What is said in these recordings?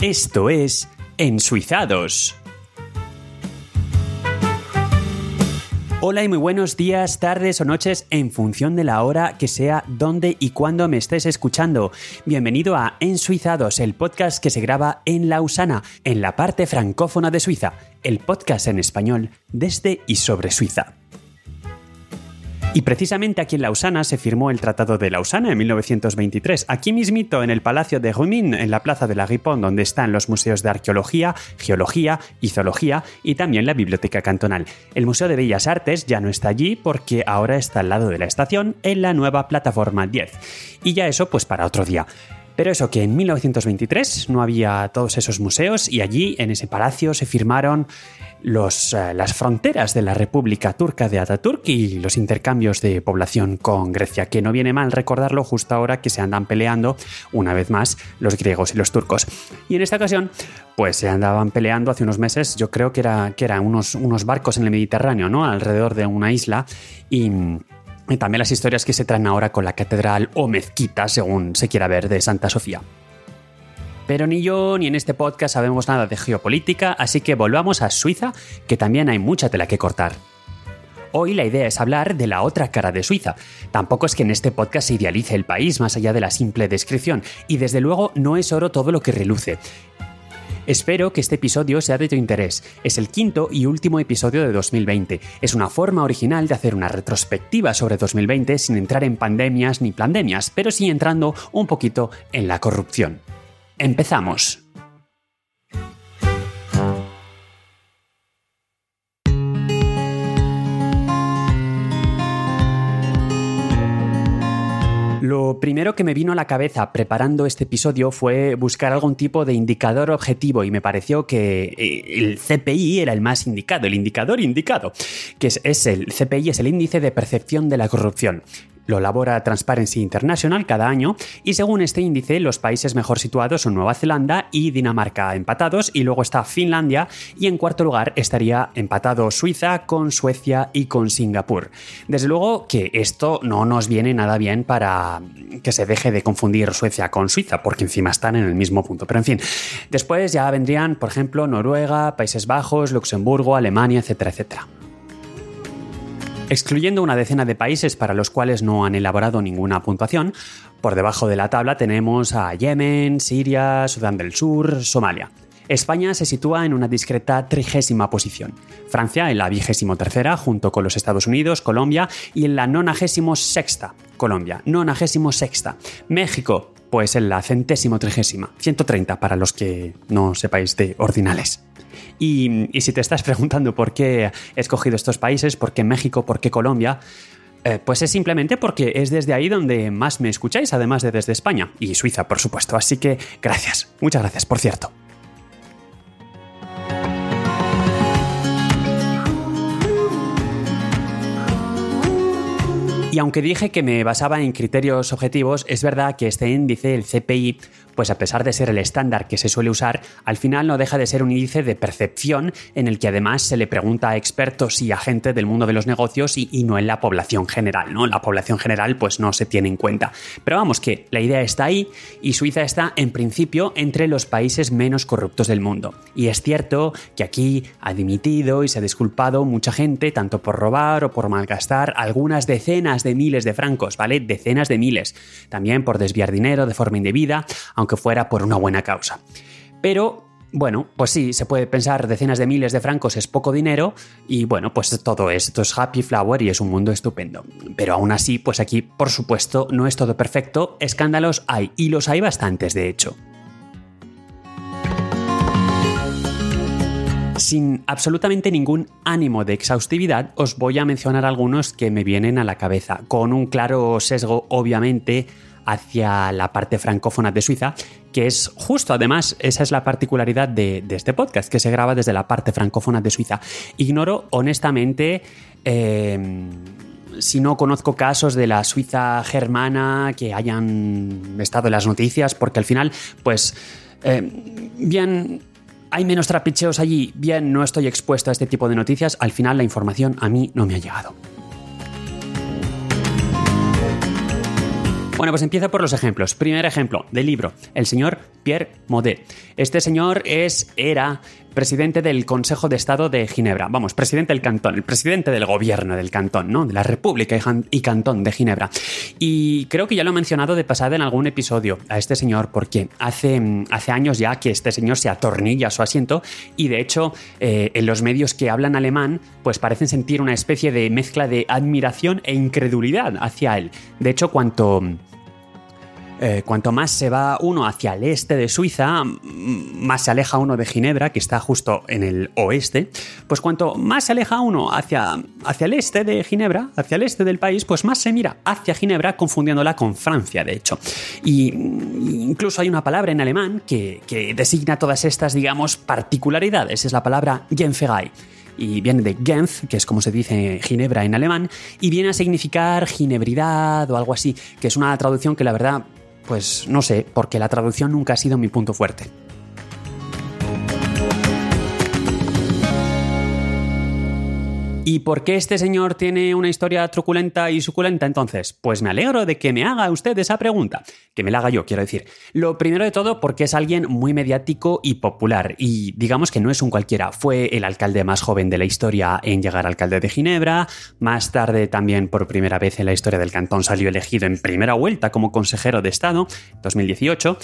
Esto es Ensuizados. Hola y muy buenos días, tardes o noches en función de la hora que sea, dónde y cuándo me estés escuchando. Bienvenido a Ensuizados, el podcast que se graba en Lausana, en la parte francófona de Suiza, el podcast en español desde y sobre Suiza. Y precisamente aquí en Lausana se firmó el Tratado de Lausana en 1923, aquí mismito en el Palacio de Rumin, en la Plaza de la Ripon, donde están los museos de arqueología, geología y zoología y también la Biblioteca Cantonal. El Museo de Bellas Artes ya no está allí porque ahora está al lado de la estación en la nueva plataforma 10. Y ya eso pues para otro día. Pero eso, que en 1923 no había todos esos museos y allí, en ese palacio, se firmaron los, eh, las fronteras de la República Turca de Ataturk y los intercambios de población con Grecia, que no viene mal recordarlo justo ahora que se andan peleando una vez más los griegos y los turcos. Y en esta ocasión, pues se andaban peleando hace unos meses, yo creo que, era, que eran unos, unos barcos en el Mediterráneo, ¿no? Alrededor de una isla y y también las historias que se traen ahora con la catedral o mezquita, según se quiera ver, de Santa Sofía. Pero ni yo ni en este podcast sabemos nada de geopolítica, así que volvamos a Suiza, que también hay mucha tela que cortar. Hoy la idea es hablar de la otra cara de Suiza. Tampoco es que en este podcast se idealice el país más allá de la simple descripción, y desde luego no es oro todo lo que reluce. Espero que este episodio sea de tu interés. Es el quinto y último episodio de 2020. Es una forma original de hacer una retrospectiva sobre 2020 sin entrar en pandemias ni pandemias, pero sí entrando un poquito en la corrupción. Empezamos. Lo primero que me vino a la cabeza preparando este episodio fue buscar algún tipo de indicador objetivo y me pareció que eh, el CPI era el más indicado, el indicador indicado, que es, es el CPI es el índice de percepción de la corrupción. Lo elabora Transparency International cada año y según este índice los países mejor situados son Nueva Zelanda y Dinamarca empatados y luego está Finlandia y en cuarto lugar estaría empatado Suiza con Suecia y con Singapur. Desde luego que esto no nos viene nada bien para que se deje de confundir Suecia con Suiza porque encima están en el mismo punto. Pero en fin, después ya vendrían por ejemplo Noruega, Países Bajos, Luxemburgo, Alemania, etcétera, etcétera. Excluyendo una decena de países para los cuales no han elaborado ninguna puntuación, por debajo de la tabla tenemos a Yemen, Siria, Sudán del Sur, Somalia. España se sitúa en una discreta trigésima posición, Francia en la vigésimo tercera junto con los Estados Unidos, Colombia y en la nonagésimo sexta, Colombia, nonagésimo sexta, México pues en la centésimo trigésima, 130 para los que no sepáis de ordinales. Y, si te estás preguntando por qué he escogido estos países, por qué México, por qué Colombia, eh, pues es simplemente porque es desde ahí donde más me escucháis, además de desde España y Suiza, por supuesto. Así que gracias, muchas gracias, por cierto. Y aunque dije que me basaba en criterios objetivos, es verdad que este índice, el CPI, pues a pesar de ser el estándar que se suele usar, al final no deja de ser un índice de percepción en el que además se le pregunta a expertos y a gente del mundo de los negocios y, no en la población general, ¿no? La población general pues no se tiene en cuenta. Pero vamos que la idea está ahí y Suiza está en principio entre los países menos corruptos del mundo. Y es cierto que aquí ha dimitido y se ha disculpado mucha gente, tanto por robar o por malgastar algunas decenas de miles de francos, ¿vale? Decenas de miles. También por desviar dinero de forma indebida, aunque fuera por una buena causa. Pero bueno, pues sí, se puede pensar decenas de miles de francos es poco dinero y bueno, pues todo esto es happy flower y es un mundo estupendo. Pero aún así, pues aquí, por supuesto, no es todo perfecto, escándalos hay y los hay bastantes de hecho. Sin absolutamente ningún ánimo de exhaustividad, os voy a mencionar algunos que me vienen a la cabeza, con un claro sesgo, obviamente, hacia la parte francófona de Suiza, que es justo, además, esa es la particularidad de, este podcast, que se graba desde la parte francófona de Suiza. Ignoro, honestamente, em, si no conozco casos de la Suiza germana que hayan estado en las noticias, porque al final, pues, em, bien hay menos trapicheos allí, bien no estoy expuesto a este tipo de noticias, al final la información a mí no me ha llegado. Bueno, pues empiezo por los ejemplos. Primer ejemplo del libro, el señor Pierre Modet. Este señor es, era presidente del Consejo de Estado de Ginebra. Vamos, presidente del cantón, el presidente del gobierno del cantón, ¿no? De la República y Cantón de Ginebra. Y creo que ya lo he mencionado de pasada en algún episodio a este señor, porque hace, hace años ya que este señor se atornilla a su asiento y de hecho eh, en los medios que hablan alemán pues parecen sentir una especie de mezcla de admiración e incredulidad hacia él. De hecho, cuanto eh, cuanto más se va uno hacia el este de Suiza, más se aleja uno de Ginebra, que está justo en el oeste, pues cuanto más se aleja uno hacia, hacia el este de Ginebra, hacia el este del país, pues más se mira hacia Ginebra, confundiéndola con Francia, de hecho. Y incluso hay una palabra en alemán que, que designa todas estas, digamos, particularidades, es la palabra Genferei y viene de Genf, que es como se dice Ginebra en alemán, y viene a significar ginebridad o algo así, que es una traducción que la verdad pues no sé, porque la traducción nunca ha sido mi punto fuerte. ¿Y por qué este señor tiene una historia truculenta y suculenta entonces? Pues me alegro de que me haga usted esa pregunta. Que me la haga yo, quiero decir. Lo primero de todo porque es alguien muy mediático y popular. Y digamos que no es un cualquiera. Fue el alcalde más joven de la historia en llegar alcalde de Ginebra. Más tarde también por primera vez en la historia del cantón salió elegido en primera vuelta como consejero de Estado, 2018.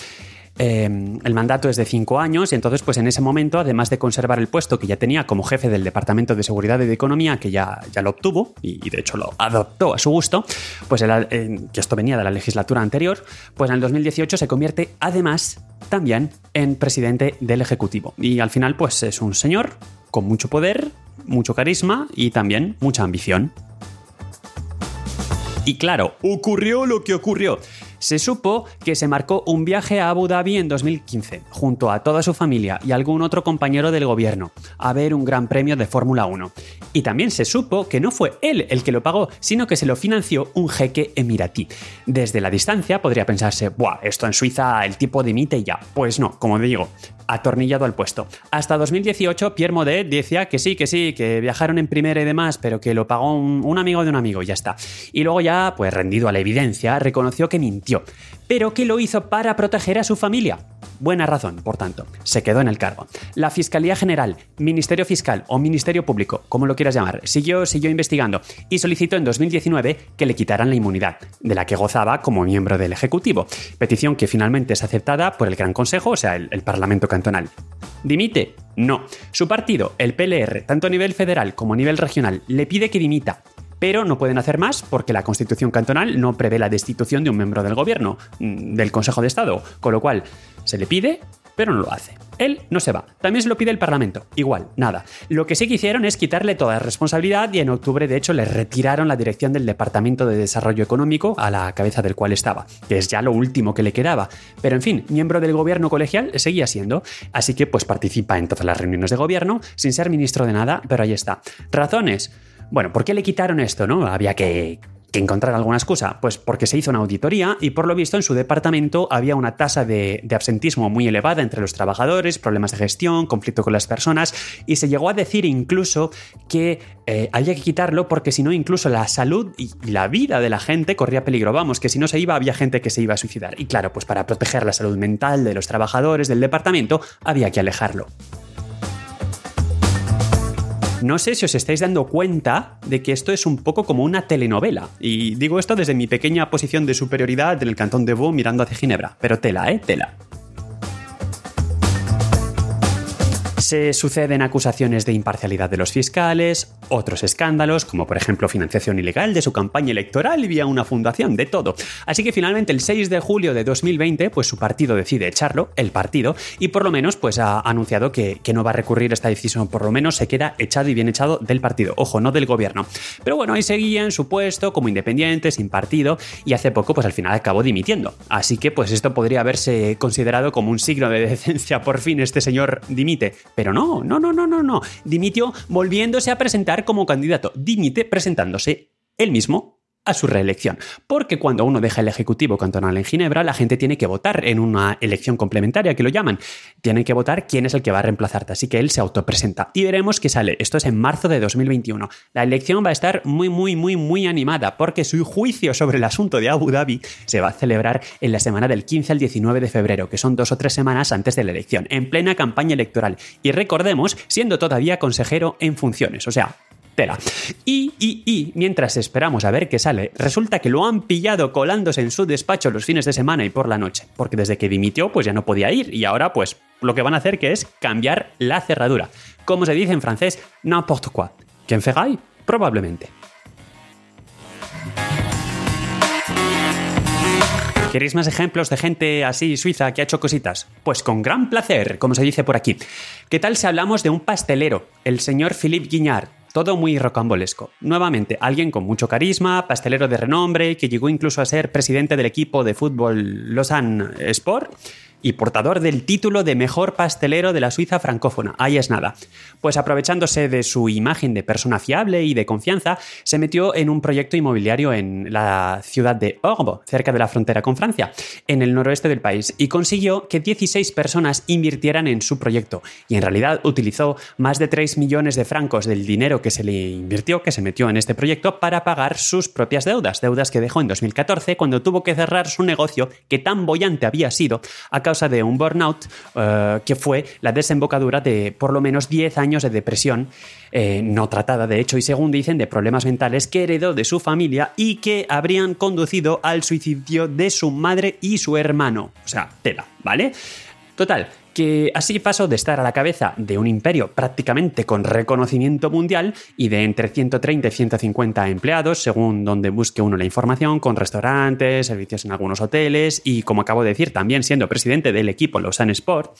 Em, el mandato es de cinco años y entonces, pues en ese momento, además de conservar el puesto que ya tenía como jefe del Departamento de Seguridad y de Economía, que ya, ya lo obtuvo y, de hecho lo adoptó a su gusto, pues que esto venía de la legislatura anterior, pues en el 2018 se convierte además también en presidente del Ejecutivo. Y al final, pues es un señor con mucho poder, mucho carisma y también mucha ambición. Y claro, ocurrió lo que ocurrió. Se supo que se marcó un viaje a Abu Dhabi en 2015, junto a toda su familia y algún otro compañero del gobierno, a ver un gran premio de Fórmula 1. Y también se supo que no fue él el que lo pagó, sino que se lo financió un jeque emiratí. Desde la distancia podría pensarse, ¡buah! Esto en Suiza el tipo dimite y ya. Pues no, como digo, atornillado al puesto. Hasta 2018, Pierre Modet decía que sí, que sí, que viajaron en primera y demás, pero que lo pagó un, un amigo de un amigo y ya está. Y luego ya, pues rendido a la evidencia, reconoció que mintió pero que lo hizo para proteger a su familia. Buena razón, por tanto, se quedó en el cargo. La Fiscalía General, Ministerio Fiscal o Ministerio Público, como lo quieras llamar, siguió, siguió investigando y solicitó en 2019 que le quitaran la inmunidad, de la que gozaba como miembro del Ejecutivo, petición que finalmente es aceptada por el Gran Consejo, o sea, el, el Parlamento Cantonal. ¿Dimite? No. Su partido, el PLR, tanto a nivel federal como a nivel regional, le pide que dimita, pero no pueden hacer más porque la Constitución cantonal no prevé la destitución de un miembro del gobierno, mm, del Consejo de Estado, con lo cual se le pide, pero no lo hace. Él no se va. También se lo pide el Parlamento. Igual, nada. Lo que sí que hicieron es quitarle toda responsabilidad y en octubre, de hecho, le retiraron la dirección del Departamento de Desarrollo Económico a la cabeza del cual estaba, que es ya lo último que le quedaba. Pero en fin, miembro del gobierno colegial seguía siendo. Así que pues participa en todas las reuniones de gobierno sin ser ministro de nada, pero ahí está. Razones. Bueno, ¿por qué le quitaron esto, no? Había que, encontrar alguna excusa? Pues porque se hizo una auditoría y por lo visto en su departamento había una tasa de, absentismo muy elevada entre los trabajadores, problemas de gestión, conflicto con las personas y se llegó a decir incluso que eh, había que quitarlo porque si no incluso la salud y la vida de la gente corría peligro. Vamos, que si no se iba había gente que se iba a suicidar. Y claro, pues para proteger la salud mental de los trabajadores del departamento había que alejarlo. No sé si os estáis dando cuenta de que esto es un poco como una telenovela. Y digo esto desde mi pequeña posición de superioridad en el cantón de Vaud mirando hacia Ginebra. Pero tela, ¿eh? Tela. Se suceden acusaciones de imparcialidad de los fiscales, otros escándalos, como por ejemplo financiación ilegal de su campaña electoral vía una fundación, de todo. Así que finalmente el 6 de julio de 2020, pues su partido decide echarlo, el partido, y por lo menos pues ha anunciado que, no va a recurrir esta decisión, por lo menos se queda echado y bien echado del partido, ojo, no del gobierno. Pero bueno, ahí seguía en su puesto como independiente, sin partido, y hace poco pues al final acabó dimitiendo. Así que pues esto podría haberse considerado como un signo de decencia, por fin este señor dimite pero no, no, no, no, no, no. Dimitió volviéndose a presentar como candidato. Dimite presentándose él mismo. A su reelección. Porque cuando uno deja el Ejecutivo cantonal en Ginebra, la gente tiene que votar en una elección complementaria, que lo llaman. Tienen que votar quién es el que va a reemplazarte. Así que él se autopresenta. Y veremos qué sale. Esto es en marzo de 2021. La elección va a estar muy, muy, muy, muy animada, porque su juicio sobre el asunto de Abu Dhabi se va a celebrar en la semana del 15 al 19 de febrero, que son dos o tres semanas antes de la elección, en plena campaña electoral. Y recordemos, siendo todavía consejero en funciones. O sea, tela. Y, y, y, mientras esperamos a ver qué sale, resulta que lo han pillado colándose en su despacho los fines de semana y por la noche, porque desde que dimitió pues ya no podía ir y ahora pues lo que van a hacer que es cambiar la cerradura. Como se dice en francés, n'importe quoi. ¿Quién ferai? Probablemente. ¿Queréis más ejemplos de gente así suiza que ha hecho cositas? Pues con gran placer, como se dice por aquí. ¿Qué tal si hablamos de un pastelero, el señor Philippe Guignard? Todo muy rocambolesco. Nuevamente, alguien con mucho carisma, pastelero de renombre, que llegó incluso a ser presidente del equipo de fútbol Lausanne Sport y portador del título de mejor pastelero de la Suiza francófona. Ahí es nada. Pues aprovechándose de su imagen de persona fiable y de confianza, se metió en un proyecto inmobiliario en la ciudad de Orbo, cerca de la frontera con Francia, en el noroeste del país, y consiguió que 16 personas invirtieran en su proyecto. Y en realidad utilizó más de 3 millones de francos del dinero que se le invirtió, que se metió en este proyecto, para pagar sus propias deudas, deudas que dejó en 2014 cuando tuvo que cerrar su negocio que tan bollante había sido a causa de un burnout eh, que fue la desembocadura de por lo menos 10 años de depresión eh, no tratada, de hecho, y según dicen, de problemas mentales que heredó de su familia y que habrían conducido al suicidio de su madre y su hermano. O sea, tela, ¿vale? Total, que así pasó de estar a la cabeza de un imperio prácticamente con reconocimiento mundial y de entre 130 y 150 empleados, según donde busque uno la información, con restaurantes, servicios en algunos hoteles y, como acabo de decir, también siendo presidente del equipo Lausanne Sport,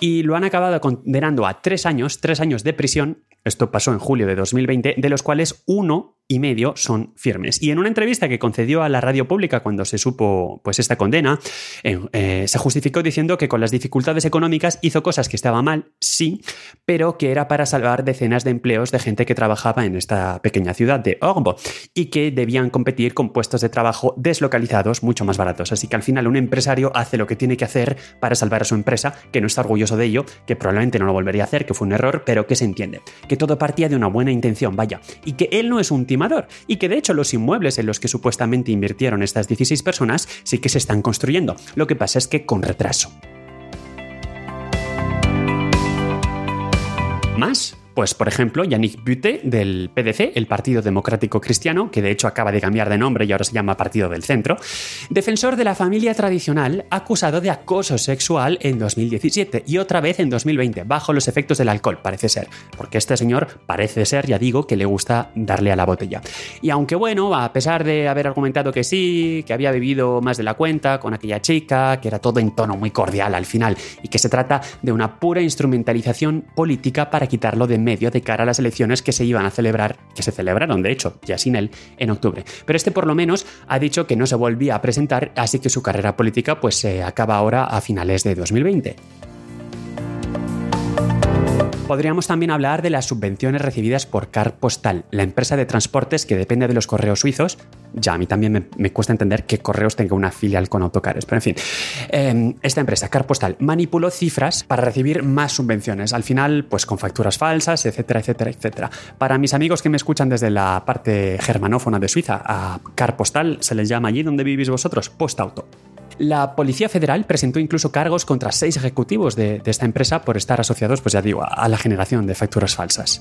y lo han acabado condenando a tres años, tres años de prisión, esto pasó en julio de 2020, de los cuales uno y medio son firmes. Y en una entrevista que concedió a la radio pública cuando se supo pues esta condena, eh, eh, se justificó diciendo que con las dificultades económicas hizo cosas que estaban mal, sí, pero que era para salvar decenas de empleos de gente que trabajaba en esta pequeña ciudad de Orbo y que debían competir con puestos de trabajo deslocalizados mucho más baratos. Así que al final un empresario hace lo que tiene que hacer para salvar a su empresa, que no está orgulloso de ello, que probablemente no lo volvería a hacer, que fue un error, pero que se entiende. Que todo partía de una buena intención, vaya, y que él no es un y que de hecho los inmuebles en los que supuestamente invirtieron estas 16 personas sí que se están construyendo. Lo que pasa es que con retraso. ¿Más? Pues, por ejemplo, Yannick Butte del PDC, el Partido Democrático Cristiano, que de hecho acaba de cambiar de nombre y ahora se llama Partido del Centro, defensor de la familia tradicional, acusado de acoso sexual en 2017 y otra vez en 2020, bajo los efectos del alcohol, parece ser, porque este señor parece ser, ya digo, que le gusta darle a la botella. Y aunque bueno, a pesar de haber argumentado que sí, que había bebido más de la cuenta con aquella chica, que era todo en tono muy cordial al final, y que se trata de una pura instrumentalización política para quitarlo de medio de cara a las elecciones que se iban a celebrar, que se celebraron de hecho, ya sin él, en octubre. Pero este por lo menos ha dicho que no se volvía a presentar, así que su carrera política pues se acaba ahora a finales de 2020. Podríamos también hablar de las subvenciones recibidas por Car Postal, la empresa de transportes que depende de los correos suizos. Ya a mí también me, cuesta entender que correos tenga una filial con autocares, pero en fin. Em, esta empresa, Car Postal, manipuló cifras para recibir más subvenciones. Al final, pues con facturas falsas, etcétera, etcétera, etcétera. Para mis amigos que me escuchan desde la parte germanófona de Suiza, a Car Postal se les llama allí donde vivís vosotros, Postauto. La Policía Federal presentó incluso cargos contra seis ejecutivos de, esta empresa por estar asociados, pues ya digo, a la generación de facturas falsas.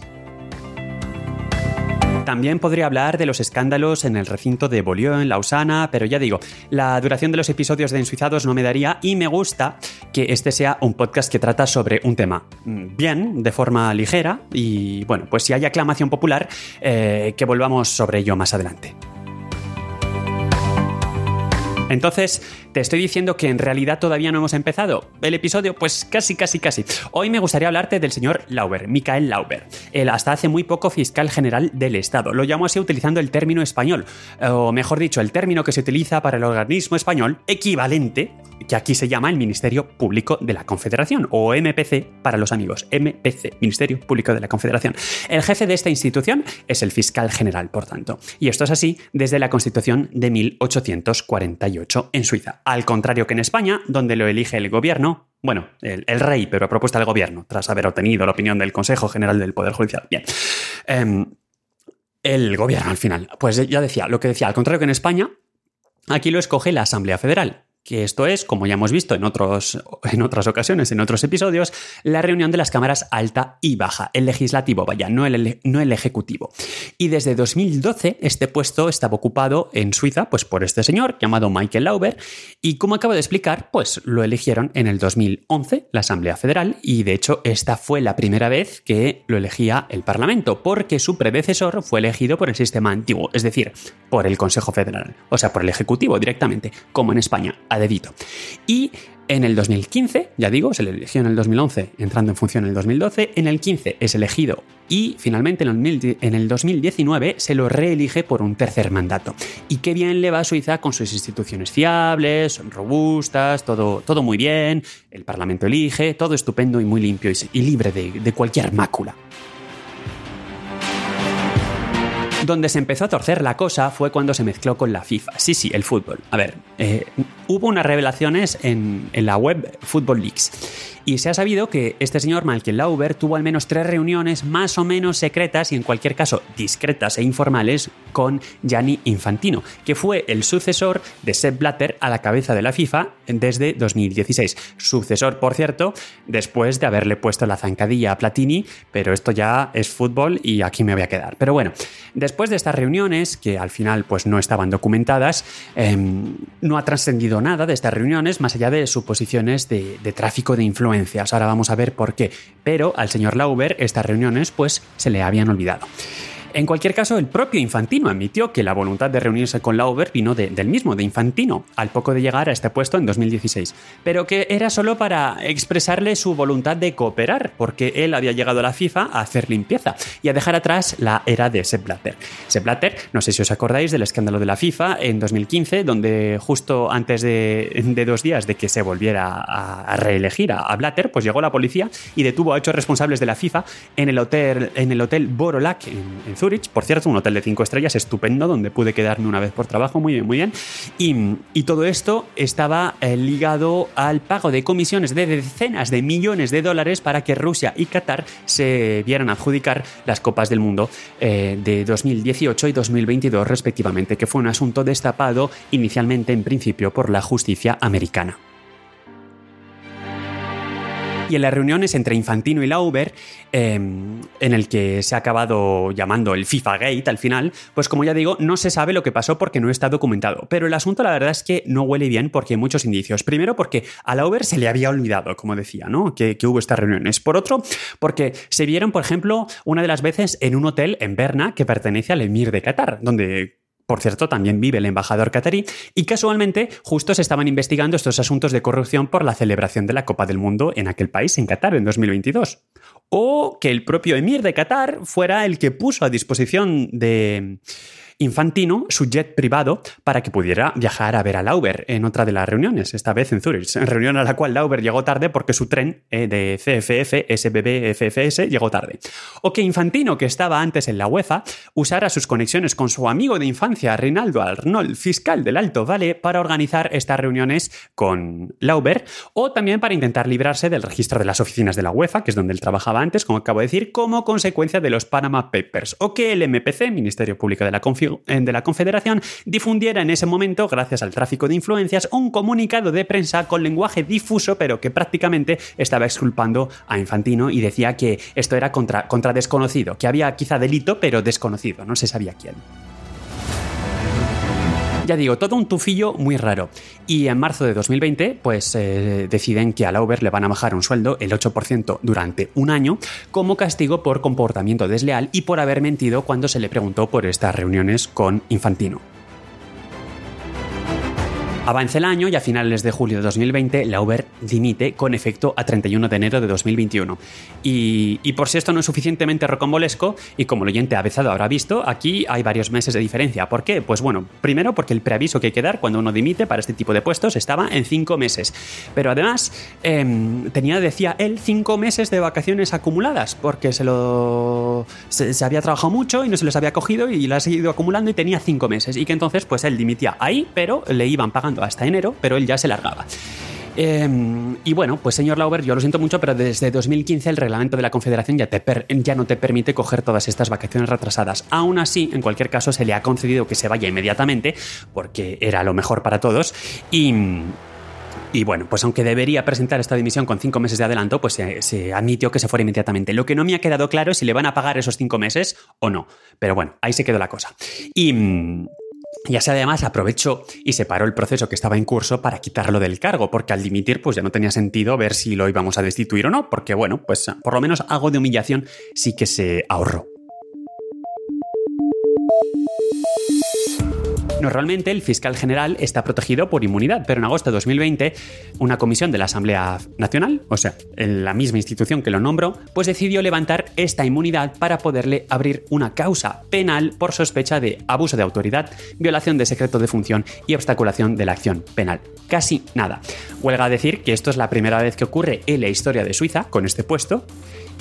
También podría hablar de los escándalos en el recinto de Beaulieu, en Lausana, pero ya digo, la duración de los episodios de Ensuizados no me daría y me gusta que este sea un podcast que trata sobre un tema mm, bien, de forma ligera y bueno, pues si hay aclamación popular, eh, que volvamos sobre ello más adelante. Entonces, te estoy diciendo que en realidad todavía no hemos empezado. El episodio, pues casi, casi, casi. Hoy me gustaría hablarte del señor Lauber, Michael Lauber, el hasta hace muy poco fiscal general del Estado. Lo llamo así utilizando el término español, o mejor dicho, el término que se utiliza para el organismo español equivalente que aquí se llama el Ministerio Público de la Confederación, o MPC para los amigos, MPC, Ministerio Público de la Confederación. El jefe de esta institución es el fiscal general, por tanto. Y esto es así desde la Constitución de 1848 en Suiza, al contrario que en España, donde lo elige el gobierno bueno, el, rey, pero a propuesta del gobierno, tras haber obtenido la opinión del Consejo General del Poder Judicial. Bien. Em, el gobierno al final. Pues ya decía, lo que decía, al contrario que en España, aquí lo escoge la Asamblea Federal que esto es, como ya hemos visto en, otros, en otras ocasiones, en otros episodios, la reunión de las cámaras alta y baja, el legislativo, vaya, no el, no el ejecutivo. Y desde 2012 este puesto estaba ocupado en Suiza pues por este señor llamado Michael Lauber y como acabo de explicar, pues lo eligieron en el 2011 la Asamblea Federal y de hecho esta fue la primera vez que lo elegía el Parlamento porque su predecesor fue elegido por el sistema antiguo, es decir, por el Consejo Federal, o sea, por el Ejecutivo directamente, como en España dedito. Y en el 2015, ya digo, se le eligió en el 2011, entrando en función en el 2012, en el 15 es elegido y finalmente en el 2019 se lo reelige por un tercer mandato. Y qué bien le va a Suiza con sus instituciones fiables, robustas, todo, todo muy bien, el Parlamento elige, todo estupendo y muy limpio y, libre de cualquier mácula. Donde se empezó a torcer la cosa fue cuando se mezcló con la FIFA. Sí, sí, el fútbol. A ver, eh, hubo unas revelaciones en, la web Football Leaks y se ha sabido que este señor Michael Lauber tuvo al menos tres reuniones más o menos secretas y en cualquier caso discretas e informales con Gianni Infantino, que fue el sucesor de Sepp Blatter a la cabeza de la FIFA desde 2016. Sucesor, por cierto, después de haberle puesto la zancadilla a Platini, pero esto ya es fútbol y aquí me voy a quedar. Pero bueno, después de estas reuniones, que al final pues no estaban documentadas, em, no ha trascendido nada de estas reuniones más allá de suposiciones de, de tráfico de influencia Ahora vamos a ver por qué. Pero al señor Lauber estas reuniones pues se le habían olvidado. En cualquier caso, el propio Infantino admitió que la voluntad de reunirse con Lauber vino del mismo, de Infantino, al poco de llegar a este puesto en 2016, pero que era solo para expresarle su voluntad de cooperar, porque él había llegado a la FIFA a hacer limpieza y a dejar atrás la era de Sepp Blatter. Sepp Blatter, no sé si os acordáis del escándalo de la FIFA en 2015, donde justo antes de, dos días de que se volviera a, reelegir a, Blatter, pues llegó la policía y detuvo a ocho responsables de la FIFA en el hotel, en el hotel Borolac en, en Zurich por cierto, un hotel de cinco estrellas estupendo donde pude quedarme una vez por trabajo, muy bien, muy bien. Y, todo esto estaba eh, ligado al pago de comisiones de decenas de millones de dólares para que Rusia y Qatar se vieran adjudicar las Copas del Mundo eh, de 2018 y 2022 respectivamente, que fue un asunto destapado inicialmente en principio por la justicia americana. Y en las reuniones entre Infantino y Lauber, em, en el que se ha acabado llamando el FIFA Gate al final, pues como ya digo, no se sabe lo que pasó porque no está documentado. Pero el asunto la verdad es que no huele bien porque hay muchos indicios. Primero porque a Lauber se le había olvidado, como decía, ¿no? Que, que hubo estas reuniones. Por otro, porque se vieron, por ejemplo, una de las veces en un hotel en Berna que pertenece al Emir de Qatar, donde por cierto, también vive el embajador catarí, y casualmente justo se estaban investigando estos asuntos de corrupción por la celebración de la Copa del Mundo en aquel país, en Qatar, en 2022. O que el propio emir de Qatar fuera el que puso a disposición de Infantino su jet privado para que pudiera viajar a ver a Lauber en otra de las reuniones, esta vez en Zurich, reunión a la cual Lauber llegó tarde porque su tren eh, de CFF, SBB, FFS llegó tarde. O que Infantino, que estaba antes en la UEFA, usara sus conexiones con su amigo de infancia, Reinaldo Arnold, fiscal del Alto Vale, para organizar estas reuniones con Lauber, o también para intentar librarse del registro de las oficinas de la UEFA, que es donde él trabajaba antes, como acabo de decir, como consecuencia de los Panama Papers, o que el MPC, Ministerio Público de la Configuración, de la Confederación difundiera en ese momento, gracias al tráfico de influencias, un comunicado de prensa con lenguaje difuso, pero que prácticamente estaba exculpando a Infantino y decía que esto era contra, contra desconocido, que había quizá delito, pero desconocido, no se sabía quién. Ya digo, todo un tufillo muy raro. Y en marzo de 2020, pues eh, deciden que a Lauber le van a bajar un sueldo el 8% durante un año como castigo por comportamiento desleal y por haber mentido cuando se le preguntó por estas reuniones con Infantino. Avanza el año y a finales de julio de 2020 Lauber dimite con efecto a 31 de enero de 2021. Y, y por si esto no es suficientemente rocambolesco, y como el oyente avezado habrá visto, aquí hay varios meses de diferencia. ¿Por qué? Pues bueno, primero porque el preaviso que hay que dar cuando uno dimite para este tipo de puestos estaba en cinco meses. Pero además em, tenía, decía él, cinco meses de vacaciones acumuladas, porque se lo se, había trabajado mucho y no se les había cogido y las ha ido acumulando y tenía cinco meses. Y que entonces pues él dimitía ahí, pero le iban pagando hasta enero, pero él ya se largaba. Eh, y bueno, pues señor Lauber, yo lo siento mucho, pero desde 2015 el reglamento de la Confederación ya, te ya no te permite coger todas estas vacaciones retrasadas. Aún así, en cualquier caso, se le ha concedido que se vaya inmediatamente, porque era lo mejor para todos. Y. Y bueno, pues aunque debería presentar esta dimisión con cinco meses de adelanto, pues se, se admitió que se fuera inmediatamente. Lo que no me ha quedado claro es si le van a pagar esos cinco meses o no. Pero bueno, ahí se quedó la cosa. Y. y así además aprovechó y separó el proceso que estaba en curso para quitarlo del cargo, porque al dimitir pues ya no tenía sentido ver si lo íbamos a destituir o no, porque bueno, pues por lo menos algo de humillación sí que se ahorró. Normalmente el fiscal general está protegido por inmunidad, pero en agosto de 2020 una comisión de la Asamblea Nacional, o sea, la misma institución que lo nombró, pues decidió levantar esta inmunidad para poderle abrir una causa penal por sospecha de abuso de autoridad, violación de secreto de función y obstaculación de la acción penal. Casi nada. Huelga decir que esto es la primera vez que ocurre en la historia de Suiza con este puesto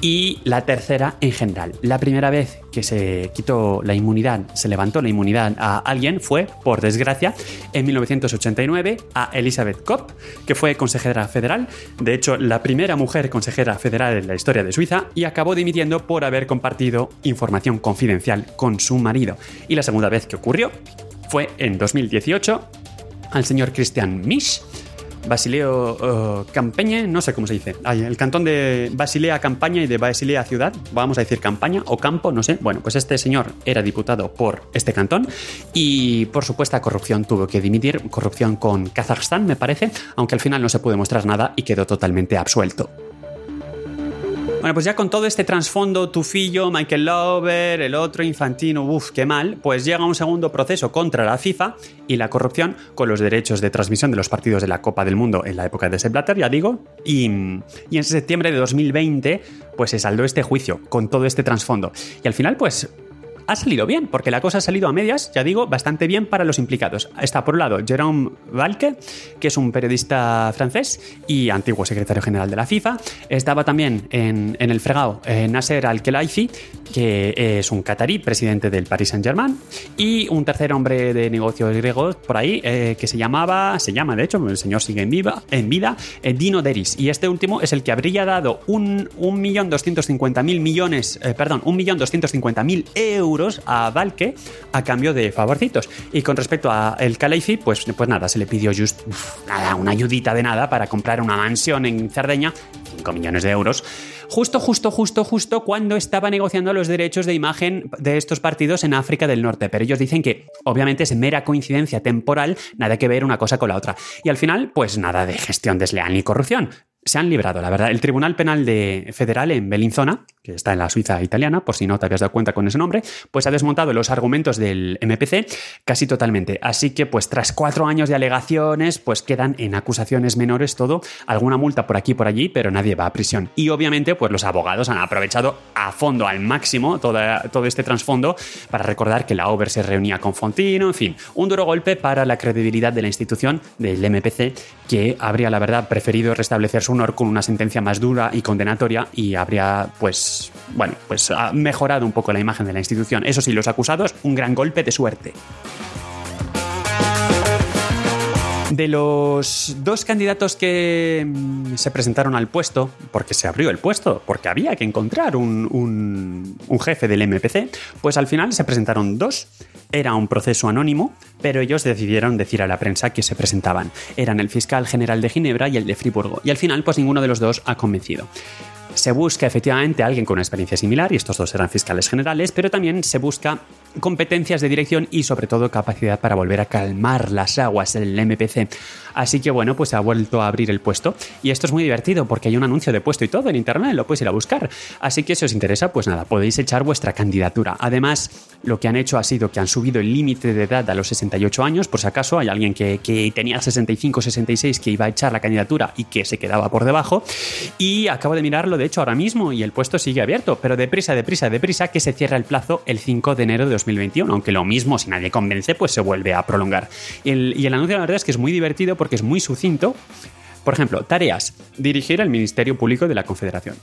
y la tercera en general. La primera vez que se quitó la inmunidad, se levantó la inmunidad a alguien fue, por desgracia, en 1989 a Elizabeth Kopp, que fue consejera federal, de hecho la primera mujer consejera federal en la historia de Suiza, y acabó dimitiendo por haber compartido información confidencial con su marido. Y la segunda vez que ocurrió fue en 2018 al señor Christian Misch, Basileo eh, Campeñe, no sé cómo se dice. El cantón de Basilea Campaña y de Basilea Ciudad, vamos a decir campaña o campo, no sé. Bueno, pues este señor era diputado por este cantón y por supuesta corrupción tuvo que dimitir, corrupción con Kazajstán me parece, aunque al final no se pudo demostrar nada y quedó totalmente absuelto. Bueno, pues ya con todo este trasfondo, Tufillo, Michael Lover, el otro Infantino, uff, qué mal, pues llega un segundo proceso contra la FIFA y la corrupción con los derechos de transmisión de los partidos de la Copa del Mundo en la época de Blatter, ya digo, y, y en septiembre de 2020 pues se saldó este juicio con todo este trasfondo. Y al final pues ha salido bien, porque la cosa ha salido a medias, ya digo, bastante bien para los implicados. Está por un lado Jérôme Valque, que es un periodista francés y antiguo secretario general de la FIFA. Estaba también en, el fregado eh, Nasser Al-Khelaifi, que es un catarí, presidente del Paris Saint-Germain. Y un tercer hombre de negocios griegos por ahí, eh, que se llamaba, se llama de hecho, el señor sigue en, viva, en vida, eh, Dino Deris. Y este último es el que habría dado un, un millón doscientos cincuenta mil millones, perdón, un millón doscientos cincuenta mil a Valque a cambio de favorcitos. Y con respecto a el Calaifi, pues, pues nada, se le pidió just nada, una ayudita de nada para comprar una mansión en Cerdeña, 5 millones de euros. Justo, justo, justo, justo cuando estaba negociando los derechos de imagen de estos partidos en África del Norte. Pero ellos dicen que obviamente es mera coincidencia temporal, nada que ver una cosa con la otra. Y al final, pues nada de gestión desleal ni corrupción se han librado, la verdad. El Tribunal Penal de Federal en Bellinzona, que está en la Suiza italiana, por si no te habías dado cuenta con ese nombre, pues ha desmontado los argumentos del MPC casi totalmente. Así que, pues tras cuatro años de alegaciones, pues quedan en acusaciones menores todo, alguna multa por aquí y por allí, pero nadie va a prisión. Y obviamente, pues los abogados han aprovechado a fondo, al máximo, toda, todo este trasfondo para recordar que la Over se reunía con Fontino, en fin, un duro golpe para la credibilidad de la institución del MPC, que habría, la verdad, preferido restablecer su con una sentencia más dura y condenatoria y habría, pues, bueno, pues ha mejorado un poco la imagen de la institución. Eso sí, los acusados, un gran golpe de suerte. De los dos candidatos que mm, se presentaron al puesto, porque se abrió el puesto, porque había que encontrar un, un, un, jefe del MPC, pues al final se presentaron dos. Era un proceso anónimo, pero ellos decidieron decir a la prensa que se presentaban. Eran el fiscal general de Ginebra y el de Friburgo. Y al final, pues ninguno de los dos ha convencido. Se busca efectivamente a alguien con una experiencia similar, y estos dos eran fiscales generales, pero también se busca competencias de dirección y sobre todo capacidad para volver a calmar las aguas en el MPC. Así que bueno, pues se ha vuelto a abrir el puesto y esto es muy divertido porque hay un anuncio de puesto y todo en internet, lo puedes ir a buscar. Así que si os interesa, pues nada, podéis echar vuestra candidatura. Además, lo que han hecho ha sido que han subido el límite de edad a los 68 años, por si acaso hay alguien que, que tenía 65, 66 que iba a echar la candidatura y que se quedaba por debajo. Y acabo de mirarlo, de hecho, ahora mismo y el puesto sigue abierto, pero deprisa, deprisa, deprisa, que se cierra el plazo el 5 de enero de 2021, aunque lo mismo, si nadie convence, pues se vuelve a prolongar. y el anuncio, la verdad es que es muy divertido porque es muy sucinto. Por ejemplo, tareas. Dirigir el Ministerio Público de la Confederación.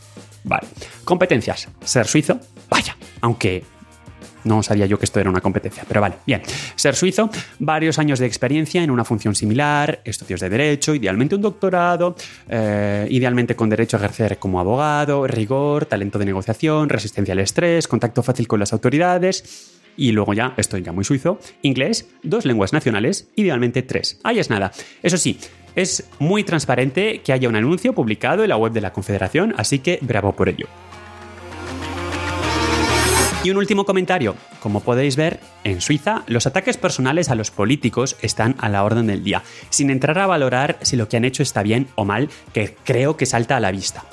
Vale. Competencias. Ser suizo. Vaya. Aunque no sabía yo que esto era una competencia, pero vale, bien. Ser suizo, varios años de experiencia en una función similar, estudios de derecho, idealmente un doctorado, eh, idealmente con derecho a ejercer como abogado, rigor, talento de negociación, resistencia al estrés, contacto fácil con las autoridades. Y luego ya, estoy ya muy suizo, inglés, dos lenguas nacionales, idealmente tres. Ahí es nada. Eso sí, es muy transparente que haya un anuncio publicado en la web de la Confederación, así que bravo por ello. Y un último comentario. Como podéis ver, en Suiza los ataques personales a los políticos están a la orden del día, sin entrar a valorar si lo que han hecho está bien o mal, que creo que salta a la vista.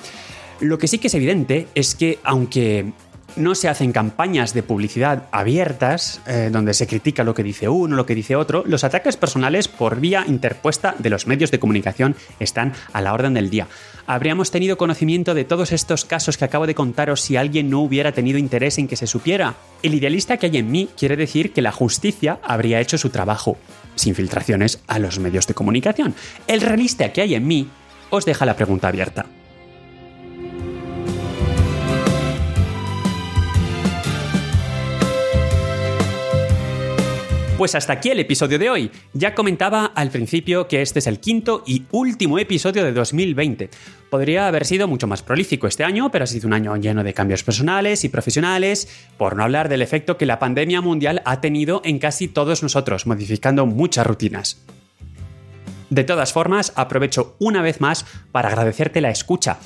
Lo que sí que es evidente es que, aunque no se hacen campañas de publicidad abiertas eh, donde se critica lo que dice uno, lo que dice otro. Los ataques personales por vía interpuesta de los medios de comunicación están a la orden del día. ¿Habríamos tenido conocimiento de todos estos casos que acabo de contaros si alguien no hubiera tenido interés en que se supiera? El idealista que hay en mí quiere decir que la justicia habría hecho su trabajo, sin filtraciones a los medios de comunicación. El realista que hay en mí os deja la pregunta abierta. Pues hasta aquí el episodio de hoy. Ya comentaba al principio que este es el quinto y último episodio de 2020. Podría haber sido mucho más prolífico este año, pero ha sido un año lleno de cambios personales y profesionales, por no hablar del efecto que la pandemia mundial ha tenido en casi todos nosotros, modificando muchas rutinas. De todas formas, aprovecho una vez más para agradecerte la escucha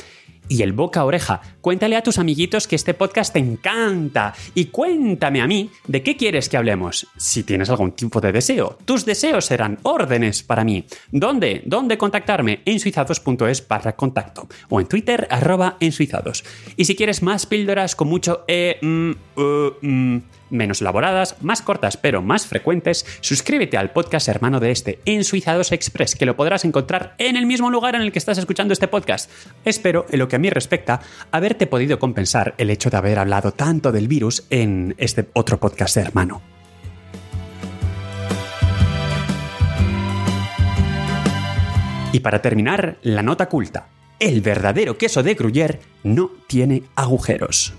y el boca oreja. Cuéntale a tus amiguitos que este podcast te encanta y cuéntame a mí de qué quieres que hablemos. Si tienes algún tipo de deseo, tus deseos serán órdenes para mí. ¿Dónde? ¿Dónde contactarme? En suizados.es para contacto o en Twitter arroba en suizados. Y si quieres más píldoras con mucho e, mm, mm, menos elaboradas, más cortas pero más frecuentes, suscríbete al podcast hermano de este, en Suizados Express, que lo podrás encontrar en el mismo lugar en el que estás escuchando este podcast. Espero, en lo que a mí respecta, haberte podido compensar el hecho de haber hablado tanto del virus en este otro podcast hermano. Y para terminar, la nota culta. El verdadero queso de Gruyère no tiene agujeros.